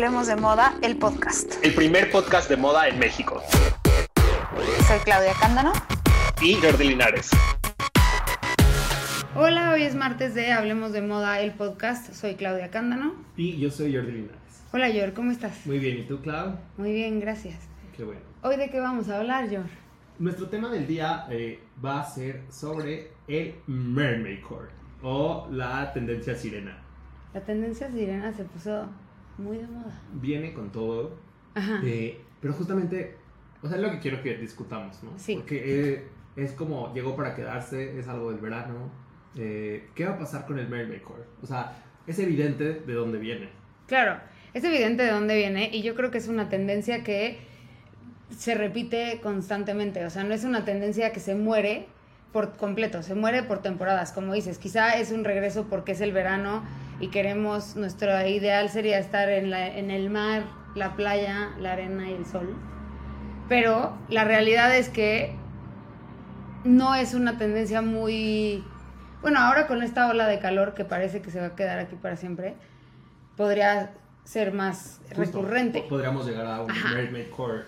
Hablemos de Moda, el podcast. El primer podcast de moda en México. Soy Claudia Cándano. Y Jordi Linares. Hola, hoy es martes de Hablemos de Moda, el podcast. Soy Claudia Cándano. Y yo soy Jordi Linares. Hola, Jor, ¿cómo estás? Muy bien, ¿y tú, Clau? Muy bien, gracias. Qué bueno. ¿Hoy de qué vamos a hablar, Jor? Nuestro tema del día eh, va a ser sobre el mermaid core o la tendencia sirena. La tendencia sirena se puso muy de moda. Viene con todo, Ajá. eh, pero justamente, o sea, es lo que quiero que discutamos, ¿no? Sí. Porque eh, es como llegó para quedarse, es algo del verano. Eh, ¿Qué va a pasar con el mermaid core? O sea, es evidente de dónde viene. Claro, es evidente de dónde viene y yo creo que es una tendencia que se repite constantemente. O sea, no es una tendencia que se muere por completo, se muere por temporadas, como dices. Quizá es un regreso porque es el verano y queremos, nuestro ideal sería estar en, la- en el mar, la playa, la arena y el sol. Pero la realidad es que no es una tendencia muy... Bueno, ahora con esta ola de calor que parece que se va a quedar aquí para siempre, podría ser más Justo, recurrente. po- Podríamos llegar a un mermaid core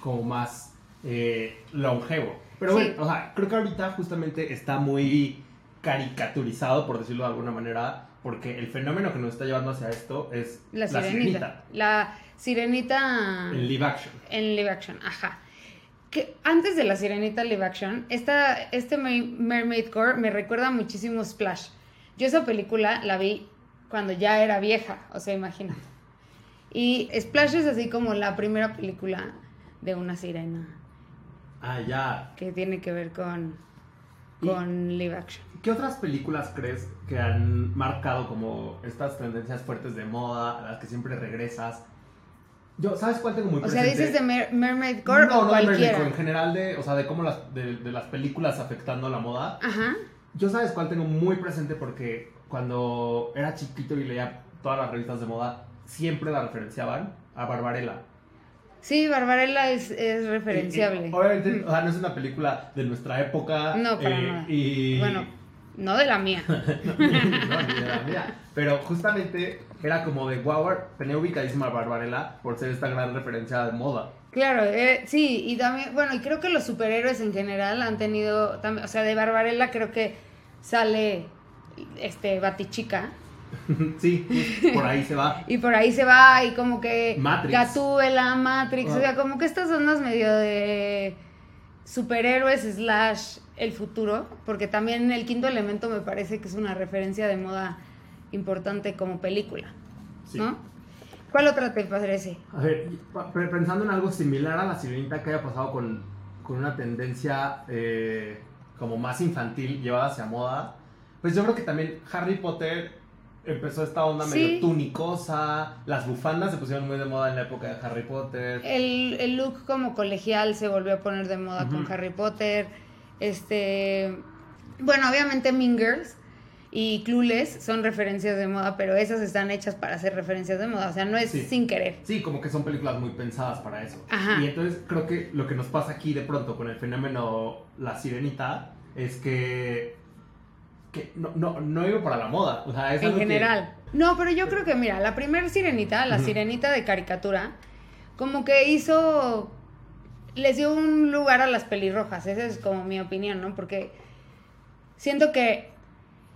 como más eh, longevo. Pero Sí. bueno, o sea, creo que ahorita justamente está muy caricaturizado, por decirlo de alguna manera, porque el fenómeno que nos está llevando hacia esto es La sirenita. La sirenita En live action. en live action, ajá. Que antes de la sirenita live action, esta, este Mer- Mermaid Core me recuerda muchísimo Splash. Yo esa película la vi cuando ya era vieja, o sea, imagínate. Y Splash es así como la primera película de una sirena Ah, ya. que tiene que ver con, con live action. ¿Qué otras películas crees que han marcado como estas tendencias fuertes de moda, a las que siempre regresas? Yo, ¿sabes cuál tengo muy O sea, presente? dices de Mer- Mermaid Core no, o no cualquiera. Core, en general de, o sea, de cómo las, de, de las películas afectando la moda. Ajá. Yo sabes cuál tengo muy presente porque cuando era chiquito y leía todas las revistas de moda, siempre la referenciaban a Barbarella. Sí, Barbarella es, es referenciable. Y- y obviamente, o sea, no es una película de nuestra época. No, para eh, nada. Y... Bueno, no de la mía. no, ni de la mía. Pero justamente era como de wow, tenía ubicadísima a Barbarella por ser esta gran referencia de moda. Claro, eh, sí, y también, bueno, y creo que los superhéroes en general han tenido, también, o sea, de Barbarella creo que sale este Batichica sí, pues, por ahí se va. y por ahí se va y como que Matrix. Gatúbela, Matrix, o Ah. sea, como que estas ondas medio de superhéroes slash el futuro, porque también el quinto elemento me parece que es una referencia de moda importante como película, Sí. ¿no? ¿Cuál otra te parece? A ver, pensando en algo similar a la sirenita que haya pasado con, con una tendencia eh, como más infantil llevada hacia moda, pues yo creo que también Harry Potter empezó esta onda Sí. medio tunicosa, las bufandas se pusieron muy de moda en la época de Harry Potter. El, el look como colegial se volvió a poner de moda con. Harry Potter. Este. Bueno, obviamente Mean Girls y Clueless son referencias de moda, pero esas están hechas para ser referencias de moda. O sea, no es Sí. sin querer. Sí, como que son películas muy pensadas para eso. Ajá. Y entonces creo que lo que nos pasa aquí de pronto con el fenómeno La Sirenita es que, que no, no, no iba para la moda. O sea, es En que- general. No, pero yo creo que, mira, la primer sirenita, la sirenita de caricatura, como que hizo. Les dio un lugar a las pelirrojas. Esa es como mi opinión, ¿no? Porque siento que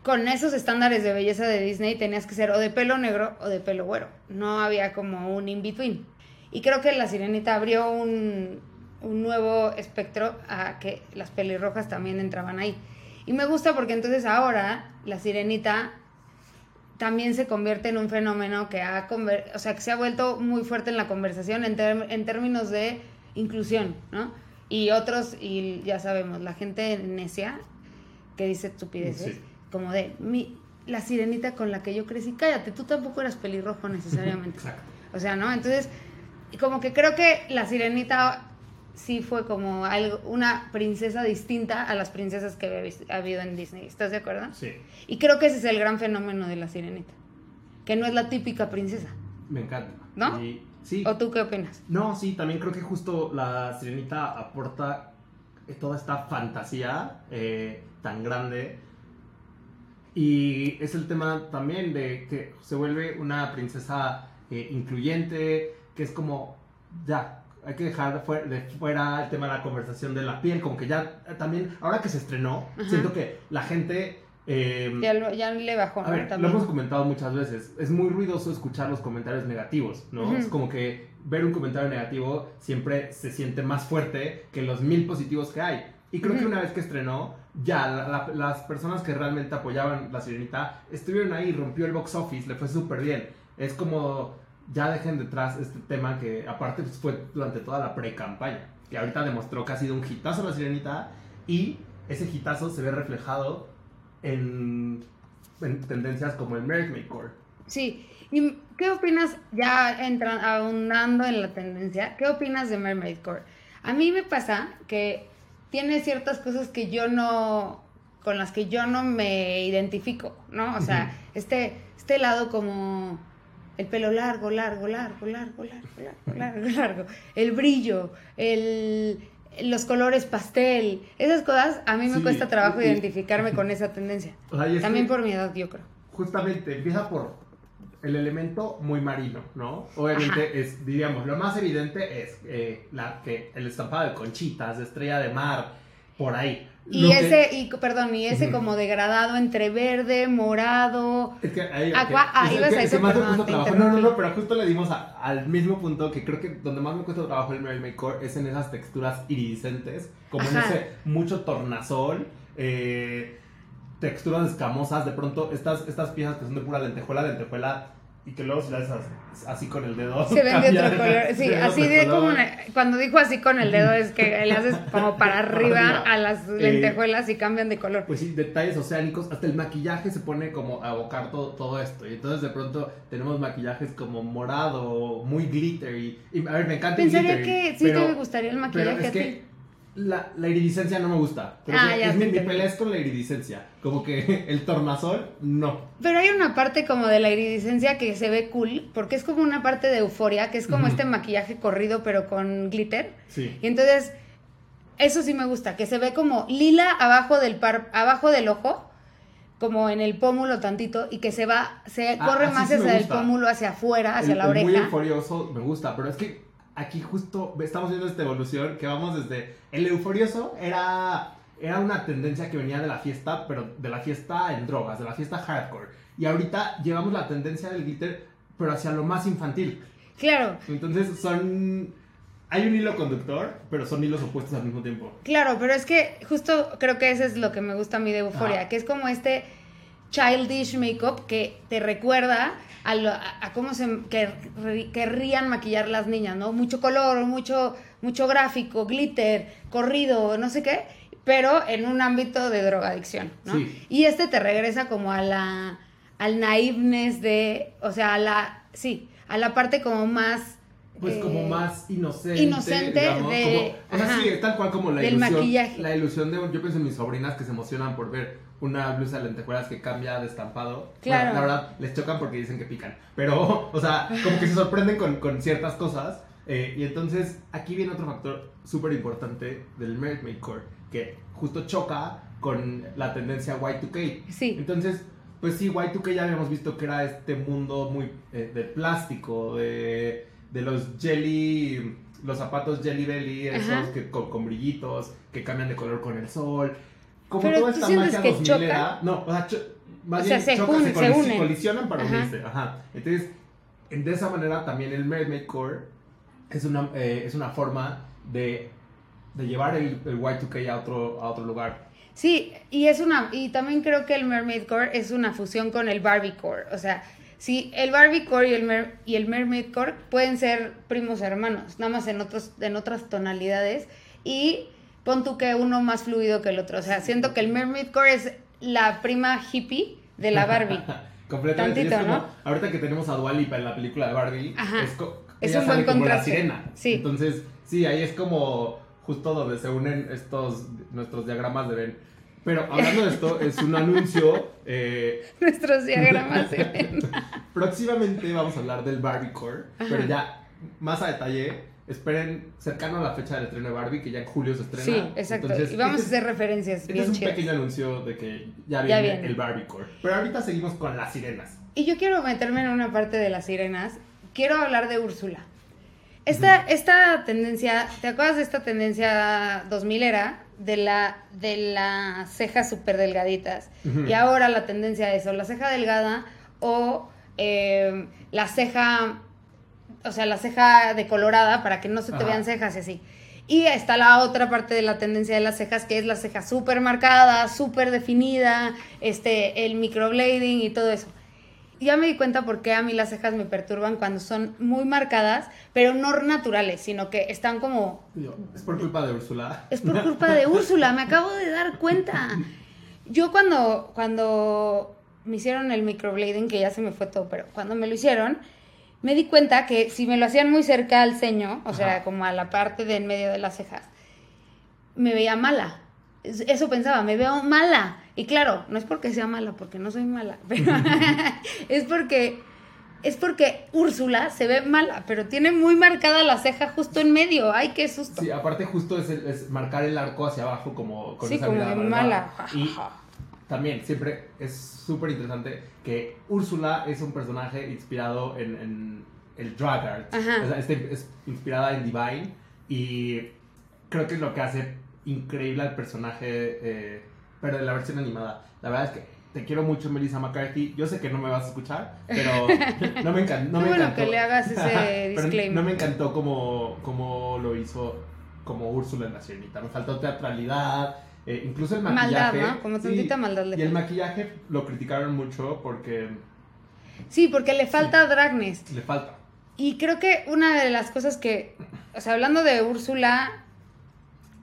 con esos estándares de belleza de Disney tenías que ser o de pelo negro o de pelo güero. No había como un in-between. Y creo que la sirenita abrió un, un nuevo espectro a que las pelirrojas también entraban ahí. Y me gusta porque entonces ahora la sirenita también se convierte en un fenómeno que ha, conver- o sea, que se ha vuelto muy fuerte en la conversación en, términos de inclusión, ¿no? Y otros, y ya sabemos, la gente necia que dice estupideces, Sí. como de mi, la sirenita con la que yo crecí, cállate, tú tampoco eras pelirrojo necesariamente. Exacto. O sea, ¿no? Entonces, como que creo que la sirenita sí fue como algo, una princesa distinta a las princesas que había habido en Disney. ¿Estás de acuerdo? Sí, Y creo que ese es el gran fenómeno de la sirenita. Que no es la típica princesa. me encanta. ¿No? Y- sí. ¿O tú qué opinas? No, sí, también creo que justo la sirenita aporta toda esta fantasía eh, tan grande. Y es el tema también de que se vuelve una princesa eh, incluyente, que es como, ya, hay que dejar de fuera, de fuera el tema de la conversación de la piel, como que ya también, ahora que se estrenó, Ajá. siento que la gente... eh, Ya, lo- ya le bajó, a ver, lo hemos comentado muchas veces. Es muy ruidoso escuchar los comentarios negativos, ¿no? Ujú. Es como que ver un comentario negativo siempre se siente más fuerte que los mil positivos que hay. Y creo que Ujú. una vez que estrenó, ya la- la- las personas que realmente apoyaban La Sirenita estuvieron ahí, rompió el box office, le fue súper bien. Es como, ya dejen detrás este tema que aparte pues, fue durante toda la pre-campaña. Que ahorita demostró que ha sido un hitazo La Sirenita y ese hitazo se ve reflejado en, en tendencias como el Mermaid Core. Sí. ¿Y qué opinas, ya entran, ahondando en la tendencia, qué opinas de Mermaid Core? A mí me pasa que tiene ciertas cosas que yo no, con las que yo no me identifico, ¿no? O sea, este, este lado como el pelo largo, largo, largo, largo, largo, largo, largo, largo, el brillo, el, los colores pastel, esas cosas, a mí me Sí, cuesta trabajo y- identificarme con esa tendencia. O sea, y es También por mi edad, yo creo. justamente empieza por el elemento muy marino, ¿no? Obviamente es, diríamos, lo más evidente es eh, la, que el estampado de conchitas, de estrella de mar, por ahí. Y que- ese, y, perdón, y ese como degradado entre verde, morado. Es que ahí, Aqua- ok, ah, ibas que- a eso, más me perdón, cuesta te trabajo. No, no, no, pero justo le dimos a- al mismo punto que creo que donde más me cuesta trabajo el Mermaid Core es en esas texturas iridiscentes, como en ese mucho tornasol, eh, texturas escamosas, de pronto estas, estas piezas que son de pura lentejuela, lentejuela, y que luego si las haces así con el dedo. Se ven de otro color. Sí, así de color. como. una- cuando dijo así con el dedo, es que le haces como para arriba a las Eh, lentejuelas y cambian de color. Pues sí, detalles oceánicos, hasta el maquillaje se pone como a abocar todo, todo esto. Y entonces de pronto tenemos maquillajes como morado, muy glittery. Y a ver, me encanta el Pensaría glittery, que sí pero- te gustaría el Pero maquillaje es a ti. que la, la iridiscencia no me gusta. Pero Ah, es, ya es te mi, pelea es con la iridiscencia. Como que el tornasol, no. Pero hay una parte como de la iridiscencia que se ve cool, porque es como una parte de euforia, que es como este maquillaje corrido, pero con glitter. Sí. Y entonces, eso sí me gusta, que se ve como lila abajo del par, abajo del ojo, como en el pómulo tantito, y que se va, se Ah, corre más hacia el pómulo, hacia afuera, hacia el, la el muy oreja. euforioso me gusta, pero es que aquí justo estamos viendo esta evolución que vamos desde... El euforioso era, era una tendencia que venía de la fiesta, pero de la fiesta en drogas, de la fiesta hardcore. Y ahorita llevamos la tendencia del glitter, pero hacia lo más infantil. Claro, Entonces son... Hay un hilo conductor, pero son hilos opuestos al mismo tiempo. claro, pero es que justo creo que eso es lo que me gusta a mí de euforia, que es como este childish makeup que te recuerda a, lo- a- a cómo se que, querrían maquillar las niñas, ¿no? Mucho color, mucho, mucho gráfico, glitter, corrido, no sé qué, pero en un ámbito de drogadicción, ¿no? Sí. Y este te regresa como a la al naiveness de, o sea, a la sí, a la parte como más Pues eh, como más inocente. inocente digamos, de- como- o sea, ajá, sí, tal cual como la del ilusión. maquillaje. La ilusión de, yo pienso en mis sobrinas que se emocionan por ver una blusa de lentejuelas que cambia de estampado. Claro. La verdad, les chocan porque dicen que pican. Pero, o sea, como que se sorprenden con, con ciertas cosas. eh, y entonces, aquí viene otro factor súper importante del Core, que justo choca con la tendencia Y2K. Sí. Entonces, pues sí, Y2K ya habíamos visto que era este mundo muy eh, de plástico, de, de los jelly, los zapatos jelly belly, esos que con, con brillitos, que cambian de color con el sol. Como Pero toda ¿tú esta magia que 2000 choca? era- no, o sea, más O sea, bien se chocan, jun- se colic- unen. colisionan para Ajá. unirse, ajá. Entonces, en- de esa manera también el Mermaid Core es una, eh, es una forma de, de llevar el, el Y2K a otro, a otro lugar. Sí, y es una y también creo que el Mermaid Core es una fusión con el Barbie Core, o sea, sí, el Barbie Core y el Mer- y el Mermaid Core pueden ser primos hermanos, nada más en otros en otras tonalidades y pon tú que uno más fluido que el otro, o sea, siento que el Mermaid Core es la prima hippie de la Barbie. Completamente. Tantito, como, ¿no? ahorita que tenemos a Dualipa en la película de Barbie, Ajá. es, Es ella un sale buen como la contraste. sirena. Sí. Entonces, sí, ahí es como justo donde se unen estos nuestros diagramas de Ben. Pero hablando de esto, es un anuncio. eh, Nuestros diagramas se ven. próximamente vamos a hablar del Barbie Core, Ajá. pero ya más a detalle. Esperen cercano a la fecha del estreno de Barbie, que ya en julio se estrena. Sí, exacto. Entonces, y vamos a este es- hacer referencias Este bien es un pequeño anuncio de que ya viene, Ya viene. el Barbie Core. Pero ahorita seguimos con las sirenas. Y yo quiero meterme en una parte de las sirenas quiero hablar de Úrsula. Esta, esta tendencia, ¿te acuerdas de esta tendencia 2000 era? De la, de las cejas súper delgaditas. Y ahora la tendencia es o la ceja delgada o eh, la ceja, o sea, la ceja decolorada para que no se te Ajá. vean cejas y así. Y está la otra parte de la tendencia de las cejas, que es la ceja súper marcada, súper definida, este, el microblading y todo eso. Ya me di cuenta por qué a mí las cejas me perturban cuando son muy marcadas, pero no naturales, sino que están como... Es por culpa de Úrsula. Es por culpa de Úrsula, me acabo de dar cuenta. Yo cuando, cuando me hicieron el microblading, que ya se me fue todo, pero cuando me lo hicieron, me di cuenta que si me lo hacían muy cerca al ceño, o sea, como a la parte de en medio de las cejas, me veía mala. Es- Eso pensaba, me veo mala. Y claro, no es porque sea mala, porque no soy mala, pero es porque es porque Úrsula se ve mala, pero tiene muy marcada la ceja justo en medio. Ay, qué susto. Sí, aparte justo es, el- es marcar el arco hacia abajo como con Sí, esa como mirada mala. Y también siempre es súper interesante que Úrsula es un personaje inspirado en, en el drag art. Ajá. O sea, este- es inspirada en Divine y creo que es lo que hace increíble al personaje, eh, pero en la versión animada. La verdad es que te quiero mucho, Melissa McCarthy. Yo sé que no me vas a escuchar, pero no me, encan- no me bueno encantó. que le hagas ese disclaimer. no me encantó como, como lo hizo como Úrsula en la sirenita. Me faltó teatralidad, eh, incluso el Maldad, maquillaje. ¿no? Como tantita maldad le Y el maquillaje lo criticaron mucho porque Sí, porque le falta dragness. le falta. Y creo que una de las cosas que, o sea, hablando de Úrsula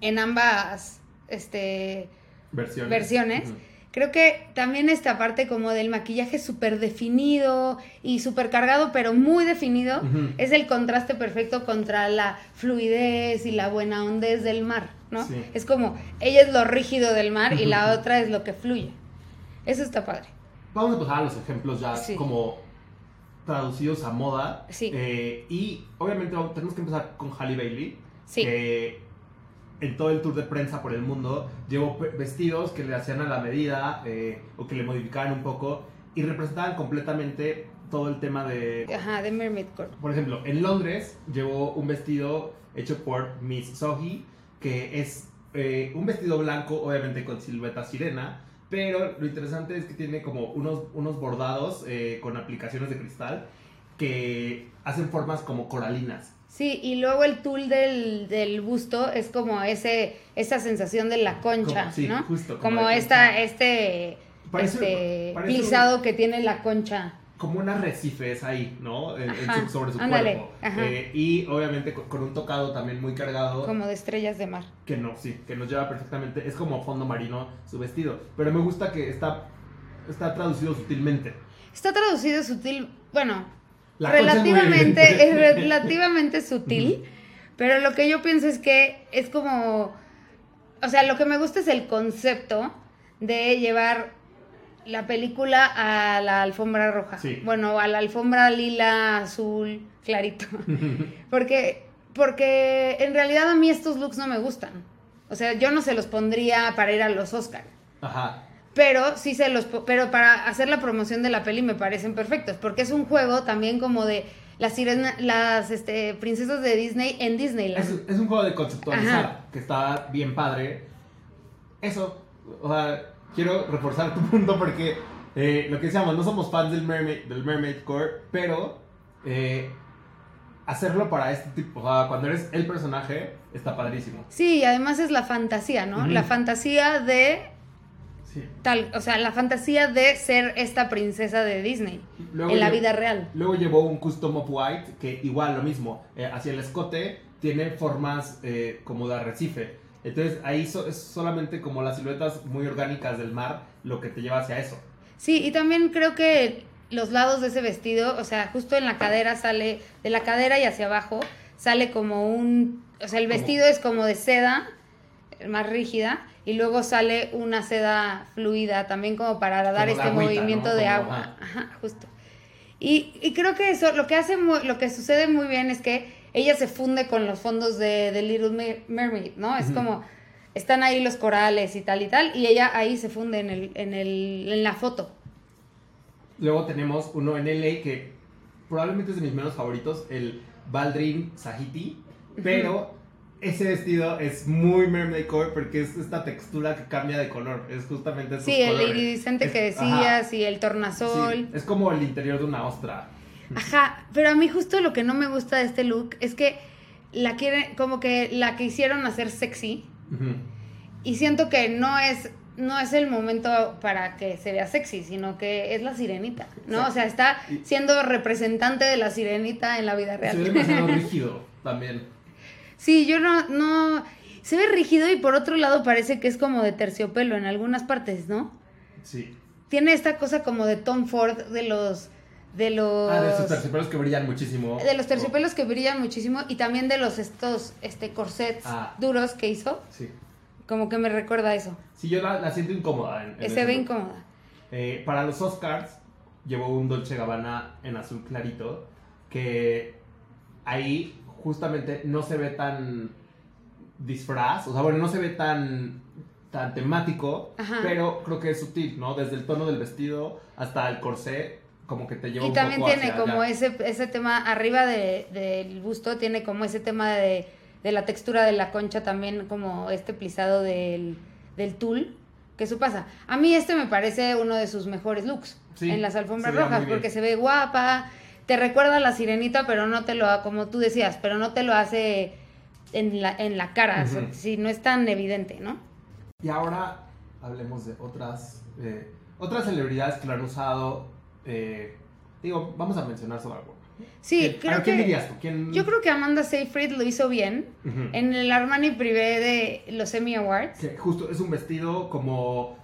en ambas este, Versiones. versiones. Creo que también esta parte como del maquillaje súper definido y súper cargado, pero muy definido, es el contraste perfecto contra la fluidez y la buena hondez del mar, ¿no? Sí. Es como, ella es lo rígido del mar y la otra es lo que fluye. Eso está padre. Vamos a pasar a los ejemplos ya Sí. como traducidos a moda. Sí. Eh, y obviamente tenemos que empezar con Halle Bailey. Sí. Que en todo el tour de prensa por el mundo llevó vestidos que le hacían a la medida eh, o que le modificaban un poco y representaban completamente todo el tema de... Ajá, de Mermaid Court. Por ejemplo, en Londres llevó un vestido hecho por Miss Sohi, que es eh, un vestido blanco, obviamente con silueta sirena, pero lo interesante es que tiene como unos, unos bordados eh, con aplicaciones de cristal que hacen formas como coralinas. Sí, y luego el tul del, del busto es como ese esa sensación de la concha, Como- sí, ¿no? justo, como como esta concha. este Parece- este parece plisado que tiene la concha. Como un arrecifes ahí, ¿no? En- en Ajá, su- sobre su ándale, cuerpo. ajá. Eh, y obviamente con, con un tocado también muy cargado. como de estrellas de mar. Que no, sí, que nos lleva perfectamente. Es como fondo marino su vestido. Pero me gusta que está, está traducido sutilmente. Está traducido sutil, bueno, La es relativamente es relativamente sutil, pero lo que yo pienso es que es como o sea, lo que me gusta es el concepto de llevar la película a la alfombra roja. Sí. Bueno, a la alfombra lila, azul, clarito. Porque, porque en realidad a mí estos looks no me gustan. O sea, yo no se los pondría para ir a los Oscar. Ajá. Pero sí se los pero para hacer la promoción de la peli me parecen perfectos, porque es un juego también como de las sirena, las este, princesas de Disney en Disneyland. Es, es un juego de conceptualizar Ajá. que está bien padre. Eso, o sea, quiero reforzar tu punto porque eh, lo que decíamos, no somos fans del Mermaid, del Mermaid Core, pero eh, hacerlo para este tipo, o sea, cuando eres el personaje, está padrísimo. Sí, y además es la fantasía, ¿no? La fantasía de Sí. tal, o sea, la fantasía de ser esta princesa de Disney Luego en la vida real. Luego llevó un custom of white que igual lo mismo, eh, hacia el escote tiene formas eh, como de arrecife. Entonces ahí so- es solamente como las siluetas muy orgánicas del mar lo que te lleva hacia eso. Sí, y también creo que los lados de ese vestido, o sea, justo en la cadera sale, de la cadera y hacia abajo, sale como un, o sea, el vestido es como de seda, eh, más rígida, y luego sale una seda fluida, también como para dar Como este agüita, movimiento ¿no? de agua. ajá. Justo. Y, y creo que eso, lo que hace, mu- lo que sucede muy bien es que ella se funde con los fondos de, de Little Mer- Mermaid, ¿no? Es Ujú. como, están ahí los corales y tal y tal, y ella ahí se funde en, el, en, el, en la foto. Luego tenemos uno en LA que probablemente es de mis menos favoritos, el Baldrin Sahiti, pero ese vestido es muy mermaid core porque es esta textura que cambia de color, es justamente Sí, el colores. iridiscente Es- que ajá, decías y el sí, tornasol. es como el interior de una ostra. Ajá, pero a mí justo lo que no me gusta de este look es que la quieren, como que la que hicieron hacer sexy Ujú. y siento que no es no es el momento para que se vea sexy, sino que es la sirenita, ¿no? Exacto. O sea, está siendo representante de la sirenita en la vida Se ve real. demasiado rígido también. Sí, yo no, no, se ve rígido y por otro lado parece que es como de terciopelo en algunas partes, ¿no? Sí. Tiene esta cosa como de Tom Ford de los, de los, Ah, de esos terciopelos que brillan muchísimo. de los terciopelos que brillan muchísimo y también de los estos, este, corsets Ah. duros que hizo, Sí. como que me recuerda a eso. Sí, yo la, la siento incómoda. En, en se ve incómoda. Eh, para los Oscars llevó un Dolce Gabbana en azul clarito que ahí justamente no se ve tan disfraz, o sea, bueno, no se ve tan tan temático, Ajá. pero creo que es sutil, ¿no? Desde el tono del vestido hasta el corsé, como que te lleva Y un también poco tiene hacia como allá. ese, ese tema, arriba de- del busto, tiene como ese tema de, de la textura de la concha, también como este plisado del, del tul, que eso pasa. A mí este me parece uno de sus mejores looks Sí, en las alfombras rojas, porque se ve guapa, te recuerda a la sirenita, pero no te lo, ha- como tú decías, pero no te lo hace en la, en la cara, si no es tan evidente, ¿no? Y ahora hablemos de otras eh, otras celebridades que lo han usado. eh, digo, vamos a mencionar solo algo. Sí, ¿Quién- creo ¿a quién que... dirías tú? ¿Quién- Yo creo que Amanda Seyfried lo hizo bien. En el Armani Privé de los Emmy Awards. Que justo es un vestido como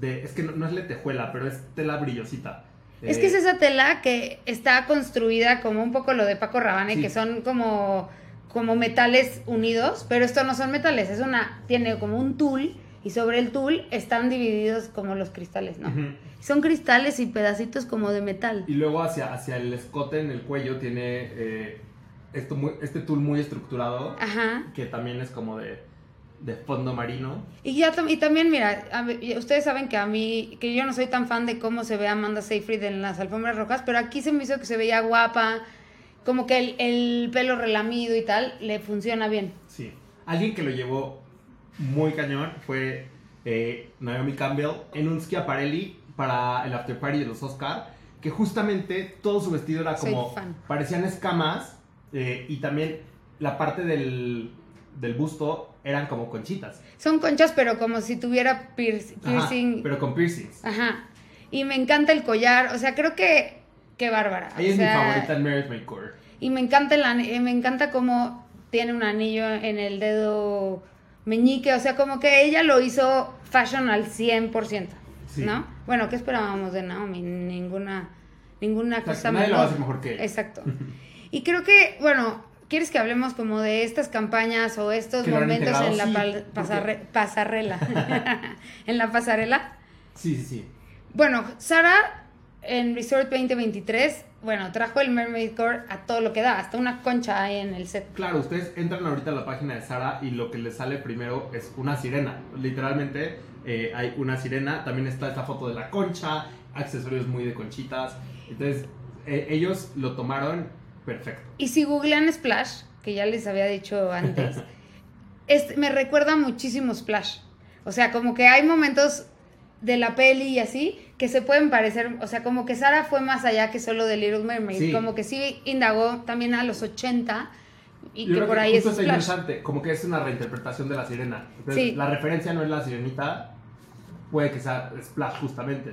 de. Es que no, no es lentejuela, pero es tela brillosita. Es Eh, que es esa tela que está construida como un poco lo de Paco Rabanne, Sí. que son como, como metales unidos, pero esto no son metales, es una, tiene como un tul y sobre el tul están divididos como los cristales, ¿no? Son cristales y pedacitos como de metal. Y luego hacia, hacia el escote en el cuello tiene eh, esto muy- este tul muy estructurado, Ajá. que también es como de, de fondo marino. Y ya y también, mira, a ustedes saben que a mí, que yo no soy tan fan de cómo se ve Amanda Seyfried en las alfombras rojas, pero aquí se me hizo que se veía guapa, como que el, el pelo relamido y tal, le funciona bien. Sí. Alguien que lo llevó muy cañón fue eh, Naomi Campbell en un Schiaparelli para el after party de los Oscar, que justamente todo su vestido era como parecían escamas eh, y también la parte del, del busto eran como conchitas. Son conchas, pero como si tuviera Ajá, piercing. pero con piercings. Ajá. Y me encanta el collar, o sea, creo que qué bárbara. Ella o es mi favorita en Meredith Maycore. Y me encanta el me encanta cómo tiene un anillo en el dedo meñique, o sea, como que ella lo hizo fashion al 100%, Sí. ¿no? Bueno, ¿qué esperábamos de Naomi? Ninguna ninguna Exacto, cosa nadie lo mejor. hacer mejor que ella. Exacto. Y creo que, bueno, ¿quieres que hablemos como de estas campañas o estos momentos en la sí, pasarre- pasarela? en la pasarela. Sí, sí, sí. Bueno, Sara en Resort 2023, bueno, trajo el Mermaid Core a todo lo que da, hasta una concha ahí en el set. Claro, ustedes entran ahorita a la página de Sara y lo que les sale primero es una sirena. Literalmente eh, hay una sirena. También está esta foto de la concha, accesorios muy de conchitas. Entonces, eh, ellos lo tomaron perfecto. Y si googlean Splash, que ya les había dicho antes, este, me recuerda muchísimo Splash. O sea, como que hay momentos de la peli y así que se pueden parecer, o sea, como que Sara fue más allá que solo de Little Mermaid, Sí. como que sí indagó también a los 80 y Yo que por ahí es Splash. interesante, como que es una reinterpretación de la sirena. Entonces, Sí. la referencia no es la sirenita, puede que sea Splash justamente.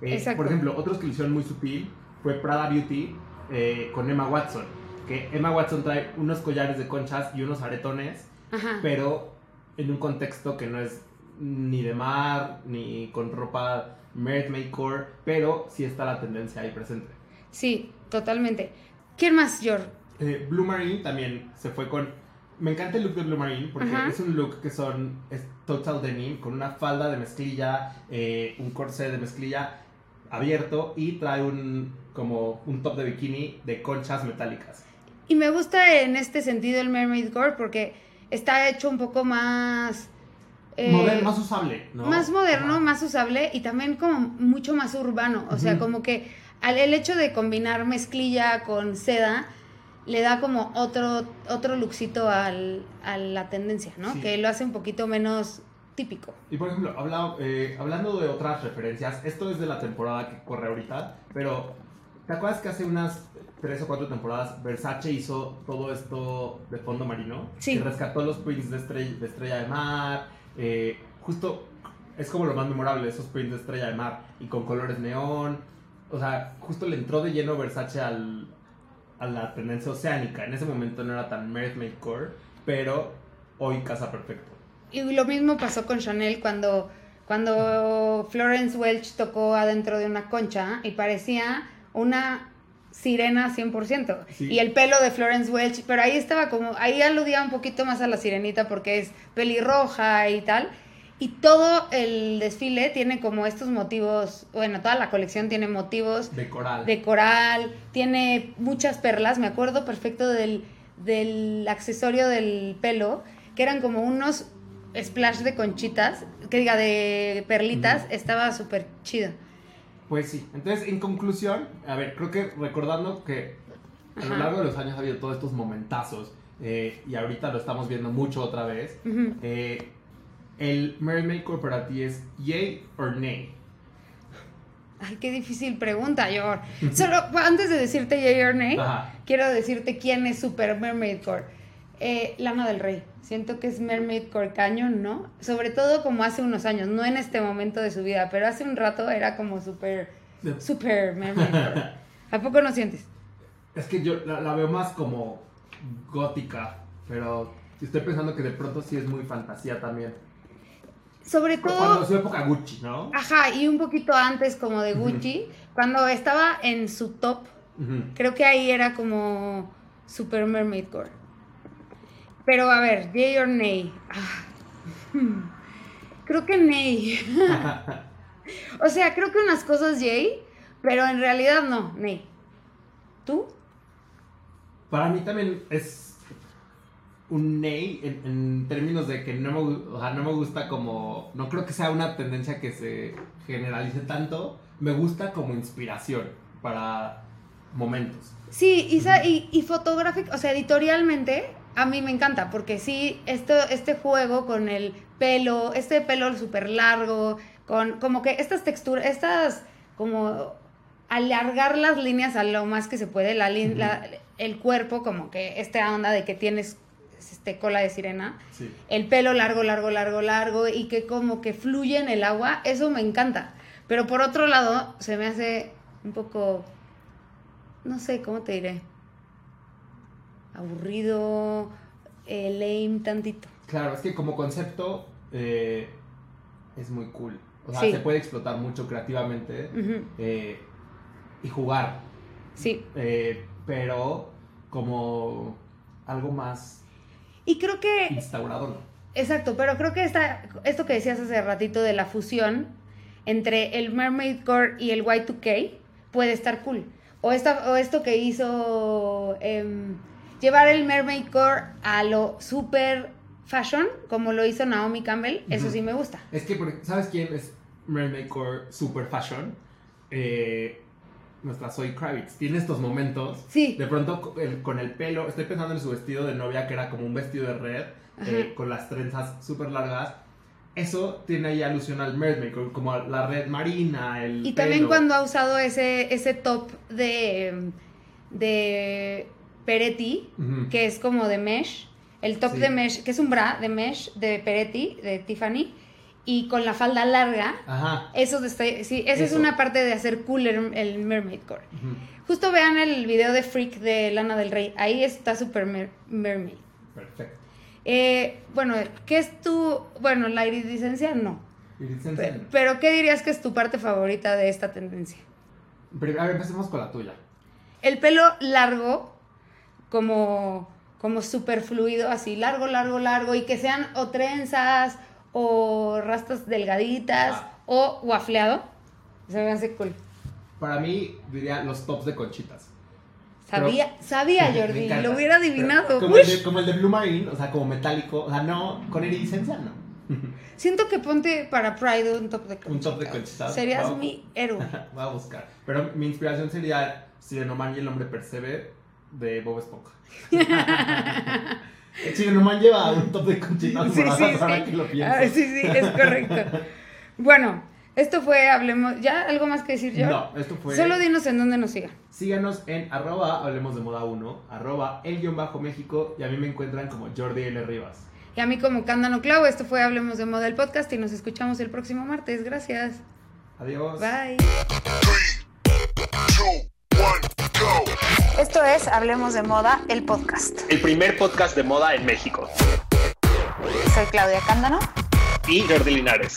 Eh, Exacto. por ejemplo, otros que lo hicieron muy sutil fue Prada Beauty eh, con Emma Watson. Que Emma Watson trae unos collares de conchas y unos aretones, Ajá. pero en un contexto que no es ni de mar, ni con ropa Meredith Core, pero sí está la tendencia ahí presente. Sí, totalmente. ¿Quién más, George? Eh, Blue Marine también se fue con. Me encanta el look de Blue Marine porque Ajá. es un look que son. Es total denim con una falda de mezclilla, eh, un corsé de mezclilla abierto y trae un. Como un top de bikini de conchas metálicas. Y me gusta en este sentido el Mermaid Core porque está hecho un poco más. eh, más usable, ¿no? más moderno, Ajá. más usable y también como mucho más urbano. O sea, como que al, el hecho de combinar mezclilla con seda le da como otro, otro luxito al, a la tendencia, ¿no? Sí. Que lo hace un poquito menos típico. Y por ejemplo, habla- eh, hablando de otras referencias, esto es de la temporada que corre ahorita, pero ¿te acuerdas que hace unas tres o cuatro temporadas Versace hizo todo esto de fondo marino? Sí. Que rescató los prints de estrella de, estrella de mar, eh, justo es como lo más memorable, esos prints de estrella de mar y con colores neón. O sea, justo le entró de lleno Versace al, a la tendencia oceánica. En ese momento no era tan Mermaid Core, pero hoy casa perfecto. Y lo mismo pasó con Chanel cuando, cuando Florence Welch tocó adentro de una concha y parecía una sirena 100%. Sí. Y el pelo de Florence Welch, pero ahí estaba como, ahí aludía un poquito más a la sirenita porque es pelirroja y tal. Y todo el desfile tiene como estos motivos, bueno, toda la colección tiene motivos De coral. de coral, tiene muchas perlas, me acuerdo perfecto del, del accesorio del pelo, que eran como unos splash de conchitas, que diga de perlitas, estaba súper chido. Pues sí, entonces en conclusión, a ver, creo que recordando que a lo largo de los años ha habido todos estos momentazos eh, y ahorita lo estamos viendo mucho otra vez, Ujú. eh, el Mermaid Core para ti es yay or nay. Ay, qué difícil pregunta, Yor. Solo antes de decirte yay or nay, Ajá. quiero decirte quién es Super Mermaid Core. Eh, Lana del Rey. Siento que es Mermaid Core cañón, ¿no? Sobre todo como hace unos años, no en este momento de su vida, pero hace un rato era como super, super Mermaid. ¿A poco no sientes? Es que yo la, la veo más como gótica, pero estoy pensando que de pronto sí es muy fantasía también. Sobre Cuando todo, su época Gucci, ¿no? ajá, y un poquito antes como de Gucci, cuando estaba en su top, creo que ahí era como Super Mermaid Core. Pero a ver, yay or nay. Ah, Creo que nay. o sea, creo que unas cosas yay, pero en realidad no, nay. ¿Tú? Para mí también es un nay en, en términos de que no me, o sea, no me gusta como... No creo que sea una tendencia que se generalice tanto. Me gusta como inspiración para momentos. Sí, y, sa- y, y fotográfico, o sea, editorialmente, a mí me encanta, porque sí, esto, este juego con el pelo, este pelo súper largo, con como que estas texturas, estas como alargar las líneas a lo más que se puede, la, la- el cuerpo, como que esta onda de que tienes este, cola de sirena, Sí. el pelo largo, largo, largo, largo y que como que fluye en el agua, eso me encanta. Pero por otro lado, se me hace un poco, no sé, ¿cómo te diré? Aburrido, eh, lame tantito. Claro, es que como concepto eh, es muy cool. O sea, Sí. se puede explotar mucho creativamente eh, y jugar. Sí. pero como algo más Y creo que instaurador. Exacto, pero creo que esta, esto que decías hace ratito de la fusión entre el Mermaid Core y el Y2K puede estar cool. O, esta, o esto que hizo em, llevar el Mermaid Core a lo super fashion, como lo hizo Naomi Campbell, eso sí me gusta. Es que, ¿sabes quién es Mermaid Core Super Fashion? Eh, nuestra Zoe Kravitz. Tiene estos momentos. Sí. De pronto el- con el pelo, estoy pensando en su vestido de novia que era como un vestido de red, eh, con las trenzas súper largas. Eso tiene ahí alusión al Mermaid Core, como la red marina, el Y también cuando ha usado ese, ese top de, de Peretti, que es como de mesh, el top Sí. de mesh, que es un bra de mesh de Peretti, de Tiffany, y con la falda larga, Ajá. eso de este- sí, esa es Eso. una parte de hacer cool el, Mermaid Core. Justo vean el video de Freak de Lana del Rey, ahí está Super Mer- Mermaid. Perfecto. Eh, bueno, ¿qué es tu, bueno, la iridiscencia no. Pe- pero ¿qué dirías que es tu parte favorita de esta tendencia? Pero, a ver, empecemos con la tuya. El pelo largo, como, como súper fluido, así largo, largo, largo, y que sean o trenzas o rastas delgaditas Ah. o waffleado. Se me hace cool. Para mí, diría los tops de conchitas. Sabía, sabía Me Jordi, lo hubiera adivinado. Como el, de, como el de Blue Marine, o sea, como metálico. O sea, no, con iridiscencia no. Siento que ponte para Pride un top de Un top de conchita. conchitas. Serías Wow. mi héroe. Voy a buscar. Pero mi inspiración sería Sirenoman y el hombre percebe de Bob Esponja. Sirenoman lleva un top de conchitas Sí, sí, ahora sí. que lo pienso. Ah, sí, sí, es correcto. Bueno, esto fue Hablemos. ¿Ya algo más que decir yo? No, esto fue. Solo dinos en dónde nos sigan. Síganos en arroba hablemos de moda 1, arroba el guion bajo México y a mí me encuentran como Jordi L. Rivas. Y a mí como Cándano Clau, esto fue Hablemos de Moda el podcast y nos escuchamos el próximo martes. Gracias. Adiós. Bye. two, one, go. Esto es Hablemos de Moda el podcast. El primer podcast de moda en México. Soy Claudia Cándano. Y Jordi Linares.